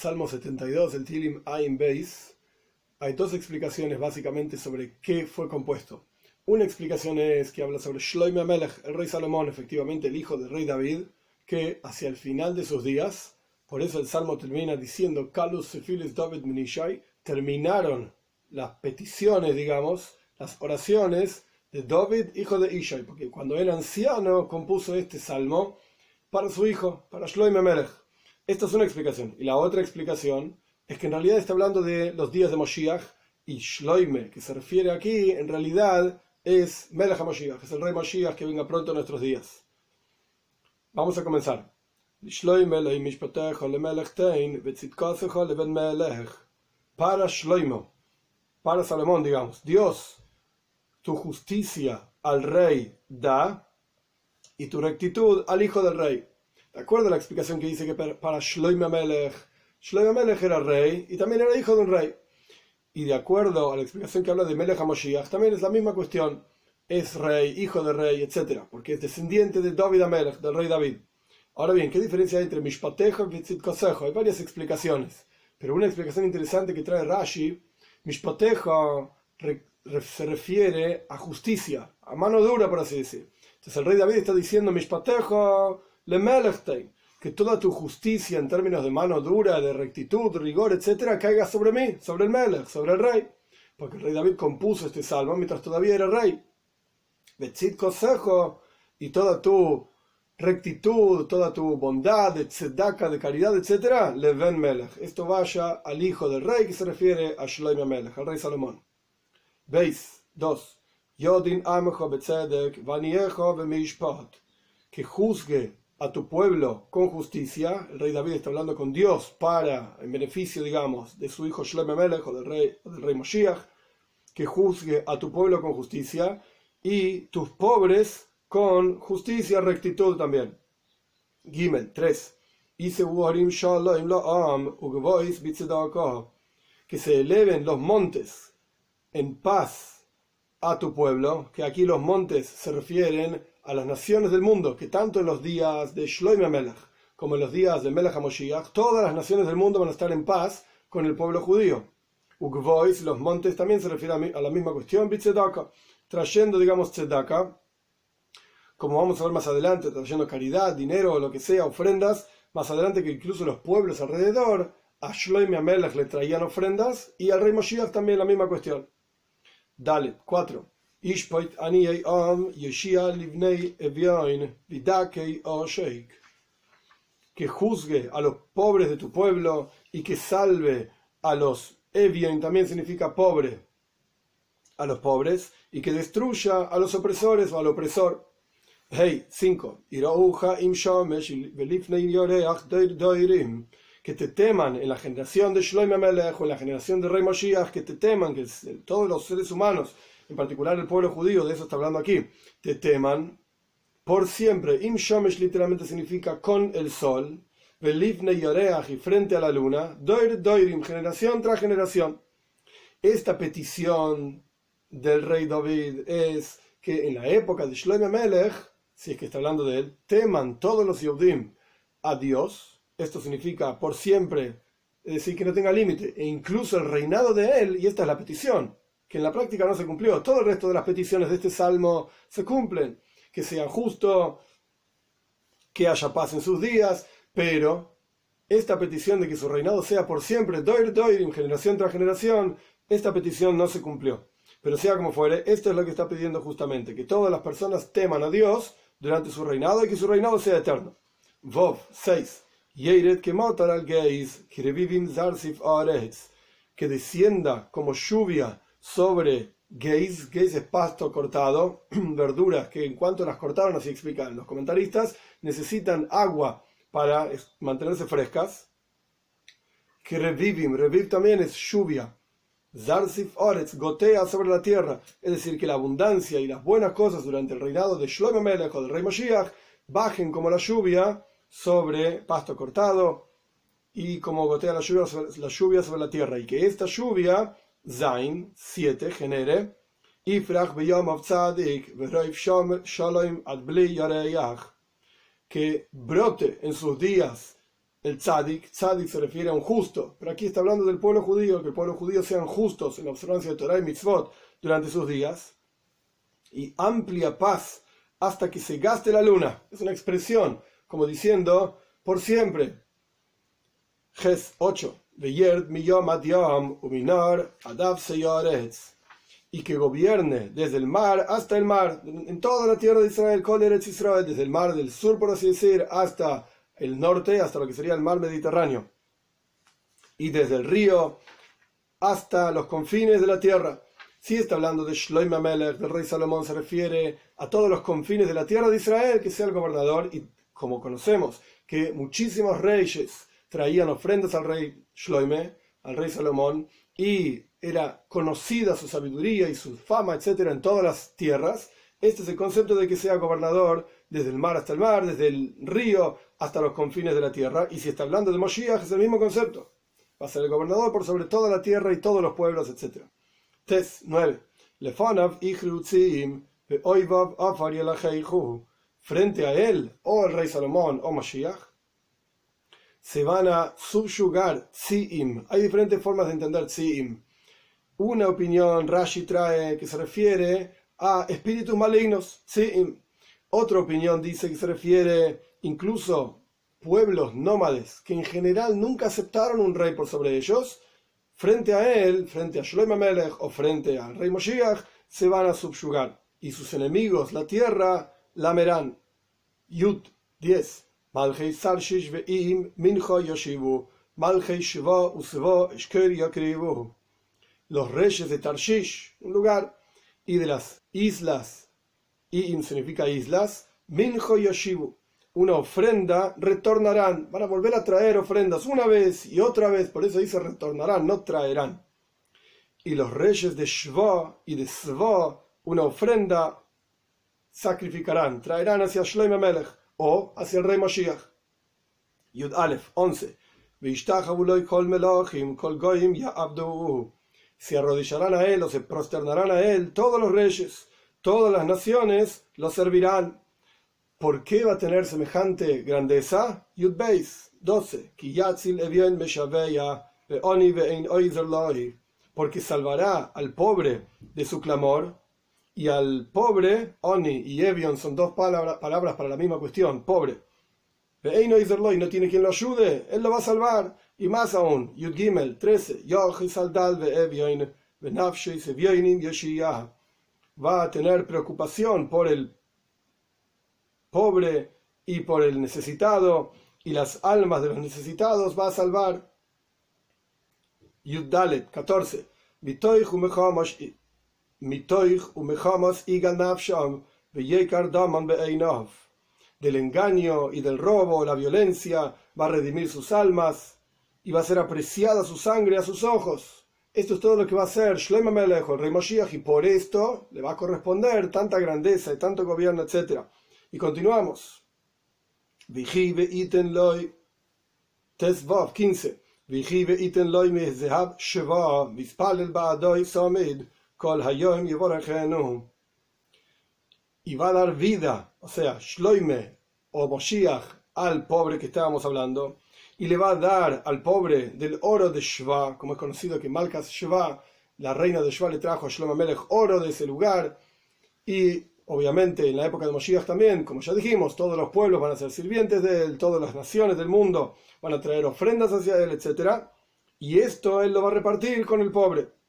Salmo 72, el Tilim Ain Beis, hay dos explicaciones básicamente sobre qué fue compuesto. Una explicación es que habla sobre Shloime Amelech, el rey Salomón, efectivamente el hijo del rey David, que hacia el final de sus días, por eso el Salmo termina diciendo, Kalus Sefilis David Minishai, terminaron las peticiones, digamos, las oraciones de David, hijo de Ishai, porque cuando era anciano compuso este salmo para su hijo, para Shloime Amelech. Esta es una explicación. Y la otra explicación es que en realidad está hablando de los días de Moshiach y Shloime, que se refiere aquí, en realidad es Melech HaMoshiach, es el rey Moshiach que venga pronto en nuestros días. Vamos a comenzar. Para Shloimo, para Salomón, digamos, Dios, tu justicia al rey da y tu rectitud al hijo del rey. ¿De acuerdo a la explicación que dice que para Shloime Melech, Shloime Melech era rey y también era hijo de un rey? Y de acuerdo a la explicación que habla de Melech HaMoshiach, también es la misma cuestión. Es rey, hijo de rey, etc. Porque es descendiente de David Amelech, del rey David. Ahora bien, ¿qué diferencia hay entre Mishpatejo y Tzitkosejo? Hay varias explicaciones. Pero una explicación interesante que trae Rashi, Mishpatejo se refiere a justicia, a mano dura, por así decir. Entonces el rey David está diciendo, Mishpatejo le que toda tu justicia en términos de mano dura, de rectitud, rigor, etcétera, caiga sobre mí, sobre el Melech, sobre el rey. Porque el rey David compuso este salmo mientras todavía era rey. Betzit consejo y toda tu rectitud, toda tu bondad, de tzedaka, de caridad, etcétera, le ven Melech. Esto vaya al hijo del rey que se refiere a Shlomo Melech, al rey Salomón. Veis, dos. Yodin amecho betzedek, vaniecho bemishpat. Que juzgue a tu pueblo con justicia. El rey David está hablando con Dios para, en beneficio, digamos, de su hijo Shlomo Melech o del rey, del rey Moshiach, que juzgue a tu pueblo con justicia y tus pobres con justicia, rectitud también. Gimel 3. Que se eleven los montes en paz a tu pueblo, que aquí los montes se refieren a las naciones del mundo, que tanto en los días de Shloime Melech como en los días de Melech HaMoshiach, todas las naciones del mundo van a estar en paz con el pueblo judío. Ugvois, los montes, también se refiere a la misma cuestión, Bitzedaka, trayendo, digamos, Tzedaka, como vamos a ver más adelante, trayendo caridad, dinero o lo que sea, ofrendas, más adelante que incluso los pueblos alrededor, a Shloime Melech le traían ofrendas y al rey Moshiach también la misma cuestión. Dale, 4 que juzgue a los pobres de tu pueblo y que salve a los Evion, también significa pobre, a los pobres, y que destruya a los opresores o al opresor. Hey, 5. Que te teman en la generación de Shloim Amelech o en la generación de Rey Moshiach, que te teman, que todos los seres humanos en particular el pueblo judío, de eso está hablando aquí, te teman por siempre. Im Shomesh literalmente significa con el sol, Belifne y frente a la luna, Doir Doirim, generación tras generación. Esta petición del rey David es que en la época de Shlomo Melech, si es que está hablando de él, teman todos los Yodim a Dios. Esto significa por siempre, es decir, que no tenga límite, e incluso el reinado de él, y esta es la petición que en la práctica no se cumplió. Todo el resto de las peticiones de este salmo se cumplen. Que sea justo, que haya paz en sus días, pero esta petición de que su reinado sea por siempre, doir doirim, generación tras generación, esta petición no se cumplió. Pero sea como fuere, esto es lo que está pidiendo justamente, que todas las personas teman a Dios durante su reinado y que su reinado sea eterno. Vov 6. Que descienda como lluvia sobre gays, gays es pasto cortado, verduras que en cuanto las cortaron, así explican los comentaristas, necesitan agua para mantenerse frescas. Que revivim, reviv también es lluvia. Zarsif Oretz gotea sobre la tierra, es decir, que la abundancia y las buenas cosas durante el reinado de Shlomo Melech o del rey Moshiach bajen como la lluvia sobre pasto cortado y como gotea la lluvia, la lluvia sobre la tierra, y que esta lluvia Zain 7 genere que brote en sus días el tzadik. Tzadik se refiere a un justo, pero aquí está hablando del pueblo judío, que el pueblo judío sean justos en la observancia de Torah y mitzvot durante sus días. Y amplia paz hasta que se gaste la luna. Es una expresión, como diciendo, por siempre. Ges 8. Y que gobierne desde el mar hasta el mar, en toda la tierra de Israel, Israel, desde el mar del sur, por así decir, hasta el norte, hasta lo que sería el mar Mediterráneo. Y desde el río hasta los confines de la tierra. Si está hablando de Shloim Amelech, del rey Salomón, se refiere a todos los confines de la tierra de Israel, que sea el gobernador, y como conocemos, que muchísimos reyes traían ofrendas al rey Shloime, al rey Salomón, y era conocida su sabiduría y su fama, etcétera, en todas las tierras. Este es el concepto de que sea gobernador desde el mar hasta el mar, desde el río hasta los confines de la tierra. Y si está hablando de Moshiach, es el mismo concepto. Va a ser el gobernador por sobre toda la tierra y todos los pueblos, etc. Tes 9. Frente a él, o el rey Salomón, o Moshiach, se van a subyugar tziim. Hay diferentes formas de entender tziim. Una opinión Rashi trae que se refiere a espíritus malignos, tziim. Otra opinión dice que se refiere incluso pueblos nómades que en general nunca aceptaron un rey por sobre ellos. Frente a él, frente a Shlomo Melech o frente al rey Moshiach, se van a subyugar. Y sus enemigos, la tierra, lamerán. Yud 10. Malchei Sarshish ve'im mincho yoshivu, Malchei Shiva usvo eshker. Los reyes de Tarshish, un lugar, y de las islas, im significa islas, mincho yoshivu, una ofrenda, retornarán, van a volver a traer ofrendas una vez y otra vez, por eso dice retornarán, no traerán. Y los reyes de Shva y de Sva, una ofrenda, sacrificarán, traerán hacia Shloim Melech o hacia el rey Mashiach. Yud Aleph 11. Se arrodillarán a él o se prosternarán a él todos los reyes, todas las naciones lo servirán. ¿Por qué va a tener semejante grandeza? Yud Beis 12. Porque salvará al pobre de su clamor y al pobre, Oni y Evion son dos palabras, para la misma cuestión, pobre. Y no tiene quien lo ayude, él lo va a salvar. Y más aún, Yud Gimel 13, va a tener preocupación por el pobre y por el necesitado, y las almas de los necesitados va a salvar. Yud Dalet 14, del engaño y del robo, la violencia, va a redimir sus almas y va a ser apreciada su sangre a sus ojos. Esto es todo lo que va a hacer Shlomo Melech, el rey Moshiach, y por esto le va a corresponder tanta grandeza y tanto gobierno, etc. Y continuamos. Vigive iten loy. Tesvav 15. Vigive iten loy mehzehab sheva, vispalel ba'adoi samid. Y va a dar vida, o sea, Shloime o Moshiach al pobre que estábamos hablando, y le va a dar al pobre del oro de Shva, como es conocido que Malkas Shva, la reina de Shva le trajo a Shlomo Melech oro de ese lugar, y obviamente en la época de Moshiach también, como ya dijimos, todos los pueblos van a ser sirvientes de él, todas las naciones del mundo van a traer ofrendas hacia él, etc. Y esto él lo va a repartir con el pobre.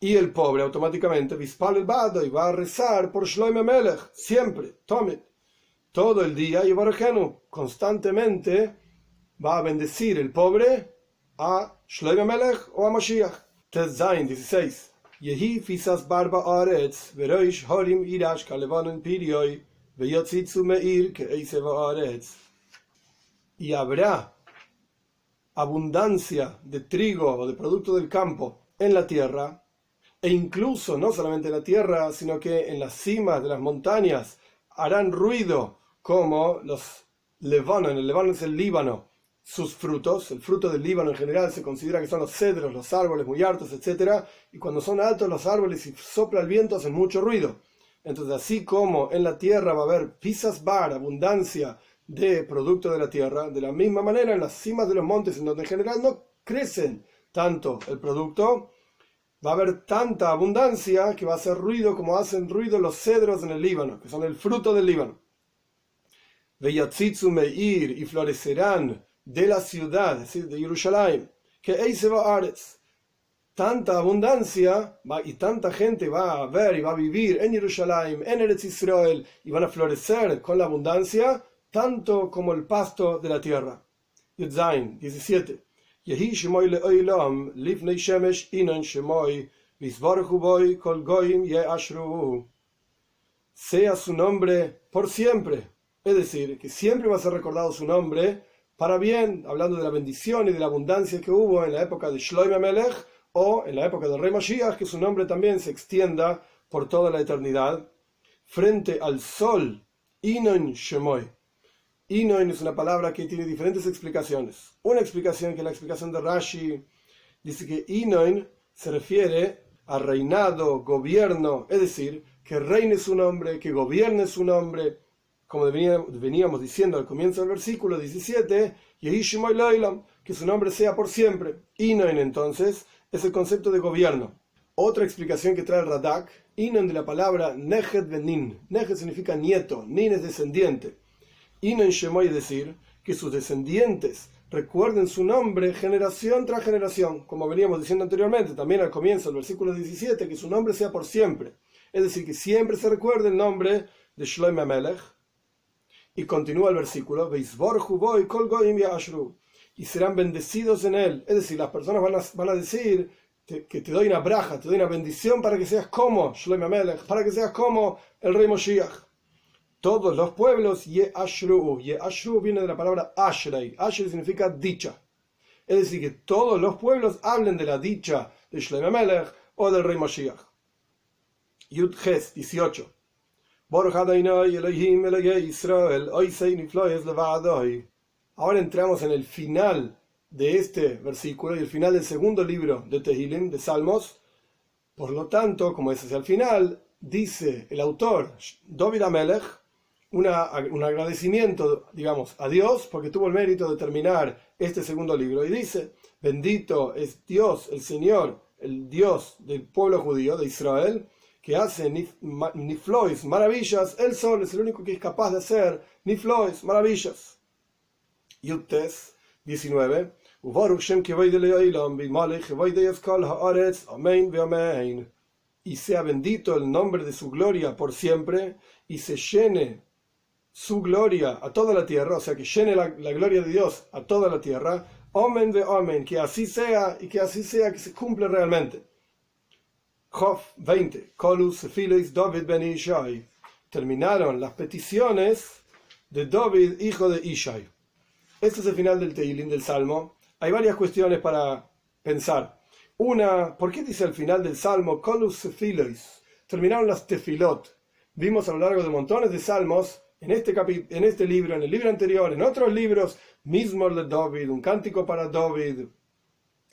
Y el pobre automáticamente, el y va a rezar por Shloime Melech, siempre, Tomit, todo el día, y Barajenu, constantemente va a bendecir el pobre a Shloime Melech o a Mashiach. Zain 16. Yehi fisas barba aretz, veroish horim irash kalevanen pirioi, veyotzitzu meir que aretz. Y habrá abundancia de trigo o de producto del campo en la tierra, e incluso no solamente en la tierra, sino que en las cimas de las montañas harán ruido como los Lebanon, el Líbano es el Líbano, sus frutos, el fruto del Líbano en general se considera que son los cedros, los árboles muy altos, etc. Y cuando son altos los árboles y sopla el viento hacen mucho ruido. Entonces, así como en la tierra va a haber pisas bar, abundancia de producto de la tierra, de la misma manera en las cimas de los montes, en donde en general no crecen tanto el producto, va a haber tanta abundancia que va a hacer ruido como hacen ruido los cedros en el Líbano, que son el fruto del Líbano. Veyatzitzu Meir y florecerán de la ciudad, es decir, de Jerusalén, que Eise Ares. Tanta abundancia y tanta gente va a ver y va a vivir en Jerusalén, en Eretz Israel, y van a florecer con la abundancia, tanto como el pasto de la tierra. Yudzain 17. Yehi shemoy leoilam, lifnei shemesh inan shemoy, visborchu boy kol goyim ye ashru. Sea su nombre por siempre. Es decir, que siempre va a ser recordado su nombre para bien, hablando de la bendición y de la abundancia que hubo en la época de Shloim Melech o en la época del rey Mashiach, que su nombre también se extienda por toda la eternidad, frente al sol, Inon Shemoy. Inoin es una palabra que tiene diferentes explicaciones. Una explicación que es la explicación de Rashi dice que Inoin se refiere a reinado, gobierno, es decir, que reine su nombre, que gobierne su nombre, como veníamos diciendo al comienzo del versículo 17, que su nombre sea por siempre. Inoin entonces es el concepto de gobierno. Otra explicación que trae el Radak, Inoin de la palabra Nejet Benin. Nejet significa nieto, Nin es descendiente. Inoin Shemoy decir que sus descendientes recuerden su nombre generación tras generación, como veníamos diciendo anteriormente, también al comienzo del versículo 17, que su nombre sea por siempre. Es decir, que siempre se recuerde el nombre de Shloim Amelech. Y continúa el versículo, y serán bendecidos en él. Es decir, las personas van a, van a decir que te doy una braja, te doy una bendición para que seas como Shloim Amelech, para que seas como el rey Moshiach todos los pueblos, Ye Ashru. Ye Ashru viene de la palabra Ashrei. Ashrei significa dicha. Es decir, que todos los pueblos hablen de la dicha de Shlomo Melech o del rey Mashiach. Yud Ches 18. Ahora entramos en el final de este versículo y el final del segundo libro de Tehilim, de Salmos. Por lo tanto, como es hacia el final, dice el autor, David Amelech, un agradecimiento, digamos, a Dios porque tuvo el mérito de terminar este segundo libro. Y dice, bendito es Dios, el Señor, el Dios del pueblo judío, de Israel, que hace niflois, maravillas. Él solo es el único que es capaz de hacer niflois, maravillas. Yutes 19. Y sea bendito el nombre de su gloria por siempre y se llene su gloria a toda la tierra, o sea, que llene la, gloria de Dios a toda la tierra. Omen de Omen, que así sea y que así sea, que se cumple realmente. Job 20. Colus Filis David ben Ishai. Terminaron las peticiones de David, hijo de Ishai. Este es el final del Teilim del Salmo. Hay varias cuestiones para pensar. Una, ¿por qué dice al final del Salmo Colus Filis? Terminaron las tefilot. Vimos a lo largo de montones de salmos en este, en este libro, en el libro anterior, en otros libros, Mismor de David, un cántico para David,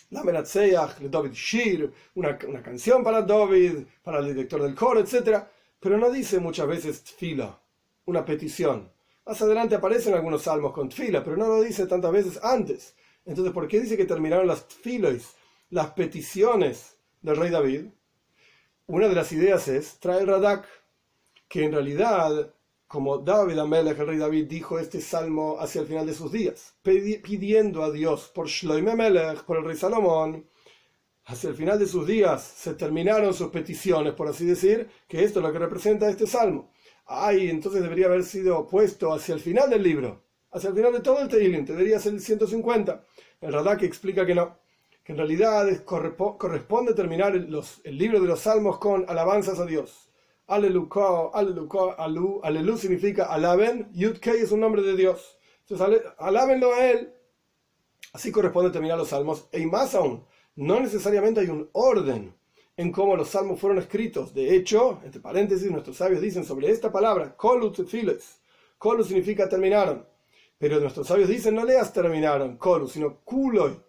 la Menatseach de David Shir, una, una, canción para David, para el director del coro, etc. Pero no dice muchas veces tfila, una petición. Más adelante aparecen algunos salmos con tfila, pero no lo dice tantas veces antes. Entonces, ¿por qué dice que terminaron las tfilos, las peticiones del rey David? Una de las ideas es, trae el Radak, que en realidad como David Amelech, el rey David, dijo este salmo hacia el final de sus días, pidiendo a Dios por Shloime Amelech, por el rey Salomón, hacia el final de sus días se terminaron sus peticiones, por así decir, que esto es lo que representa este salmo. Ay, entonces debería haber sido puesto hacia el final del libro, hacia el final de todo el Teilim, debería ser el 150. El Radak explica que no, que en realidad corresponde terminar el libro de los salmos con alabanzas a Dios Aleluca, aleluca, alu, alelu significa alaben, Yudkei es un nombre de Dios. Entonces, alábenlo a él. Así corresponde terminar los salmos. Y más aún, no necesariamente hay un orden en cómo los salmos fueron escritos. De hecho, entre paréntesis, nuestros sabios dicen sobre esta palabra, kolut files. Kolu significa terminaron. Pero nuestros sabios dicen, no leas terminaron, kolu, sino kuloi.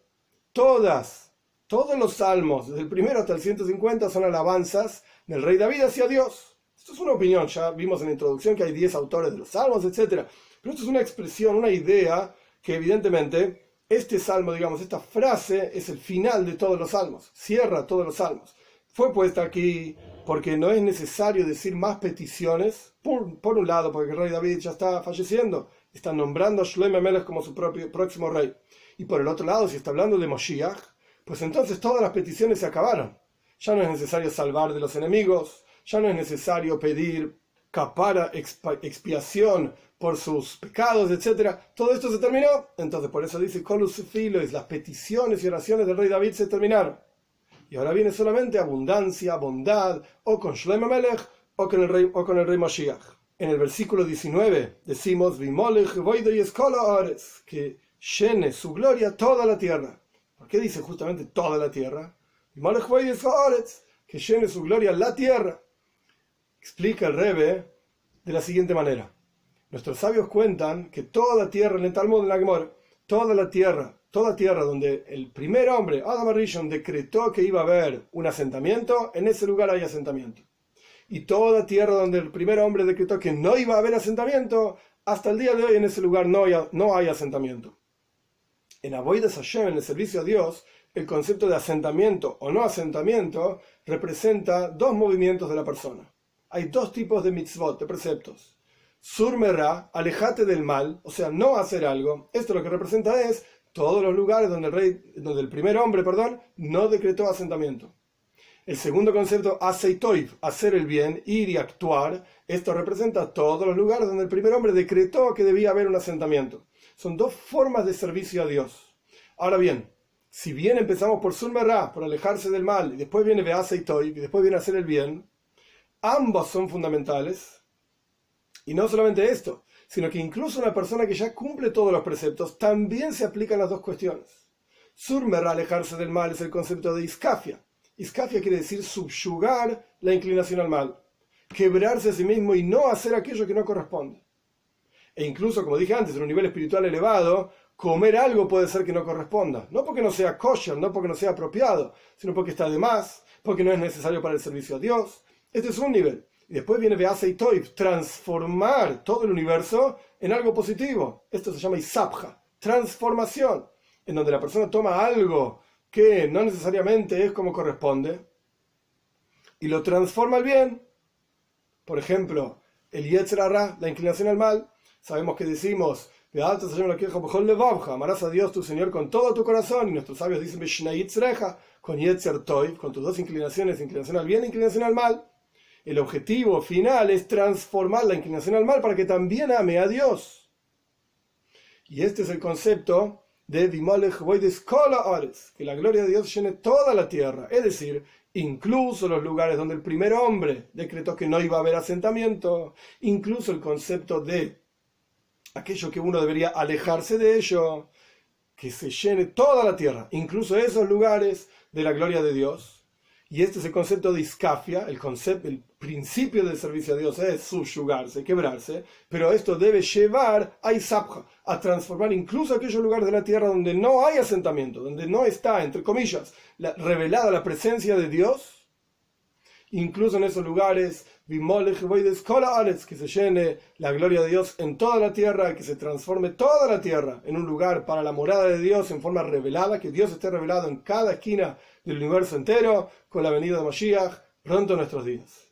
Todas, todos los salmos, desde el primero hasta el 150, son alabanzas del rey David hacia Dios Esto es una opinión, ya vimos en la introducción que hay 10 autores de los salmos, etc. Pero esto es una expresión, una idea que evidentemente este salmo, digamos, esta frase es el final de todos los salmos, cierra todos los salmos. Fue puesta aquí porque no es necesario decir más peticiones, por, un lado, porque el rey David ya está falleciendo, está nombrando a Shlomo Melech como su propio próximo rey, y por el otro lado, si está hablando de Moshiach, pues entonces todas las peticiones se acabaron. Ya no es necesario salvar de los enemigos, ya no es necesario pedir capara, expiación por sus pecados, etc. Todo esto se terminó. Entonces, por eso dice Colus Filos, las peticiones y oraciones del rey David se terminaron. Y ahora viene solamente abundancia, bondad, o con Shlomo Melech, o con el rey, o con el rey Mashiach. En el versículo 19 decimos, Vimolech que llene su gloria toda la tierra. ¿Por qué dice justamente toda la tierra? Vimolech que llene su gloria la tierra. Explica el Rebe de la siguiente manera. Nuestros sabios cuentan que toda tierra, en el Talmud, en la toda la tierra, toda tierra donde el primer hombre, Adam Arishon, decretó que iba a haber un asentamiento, en ese lugar hay asentamiento. Y toda tierra donde el primer hombre decretó que no iba a haber asentamiento, hasta el día de hoy en ese lugar no hay, no hay asentamiento. En Avoides Hashem, en el servicio a Dios, el concepto de asentamiento o no asentamiento representa dos movimientos de la persona. Hay dos tipos de mitzvot, de preceptos. Surmerá, alejate del mal, o sea, no hacer algo. Esto lo que representa es todos los lugares donde el rey, donde el primer hombre, perdón, no decretó asentamiento. El segundo concepto, aceitoiv, hacer el bien, ir y actuar, esto representa todos los lugares donde el primer hombre decretó que debía haber un asentamiento. Son dos formas de servicio a Dios. Ahora bien, si bien empezamos por Surmerá, por alejarse del mal, y después viene Beaceitoiv, y después viene hacer el bien, ambos son fundamentales. Y no solamente esto, sino que incluso una persona que ya cumple todos los preceptos también se aplican las dos cuestiones. Surmer, alejarse del mal, es el concepto de iscafia. Iscafia quiere decir subyugar la inclinación al mal, quebrarse a sí mismo y no hacer aquello que no corresponde. E incluso, como dije antes, en un nivel espiritual elevado, comer algo puede ser que no corresponda. No porque no sea kosher, no porque no sea apropiado, sino porque está de más, porque no es necesario para el servicio a Dios. Este es un nivel. Y después viene Bease y Toib, transformar todo el universo en algo positivo. Esto se llama Isabja, transformación, en donde la persona toma algo que no necesariamente es como corresponde y lo transforma al bien. Por ejemplo, el Yetzerara, la inclinación al mal, sabemos que decimos, amarás a Dios tu Señor con todo tu corazón, y nuestros sabios dicen, con Yetzer Toiv, con tus dos inclinaciones, inclinación al bien e inclinación al mal. El objetivo final es transformar la inclinación al mal para que también ame a Dios. Y este es el concepto de que la gloria de Dios llene toda la tierra, es decir, incluso los lugares donde el primer hombre decretó que no iba a haber asentamiento, incluso el concepto de aquello que uno debería alejarse de ello, que se llene toda la tierra, incluso esos lugares de la gloria de Dios. Y este es el concepto de iscafia, el, concepto, el principio del servicio a Dios es subyugarse, quebrarse, pero esto debe llevar a Isabja, a transformar incluso aquellos lugares de la tierra donde no hay asentamiento, donde no está, entre comillas, revelada la presencia de Dios, incluso en esos lugares, que se llene la gloria de Dios en toda la tierra, que se transforme toda la tierra en un lugar para la morada de Dios en forma revelada, que Dios esté revelado en cada esquina del universo entero, con la venida de Mashiach, pronto en nuestros días.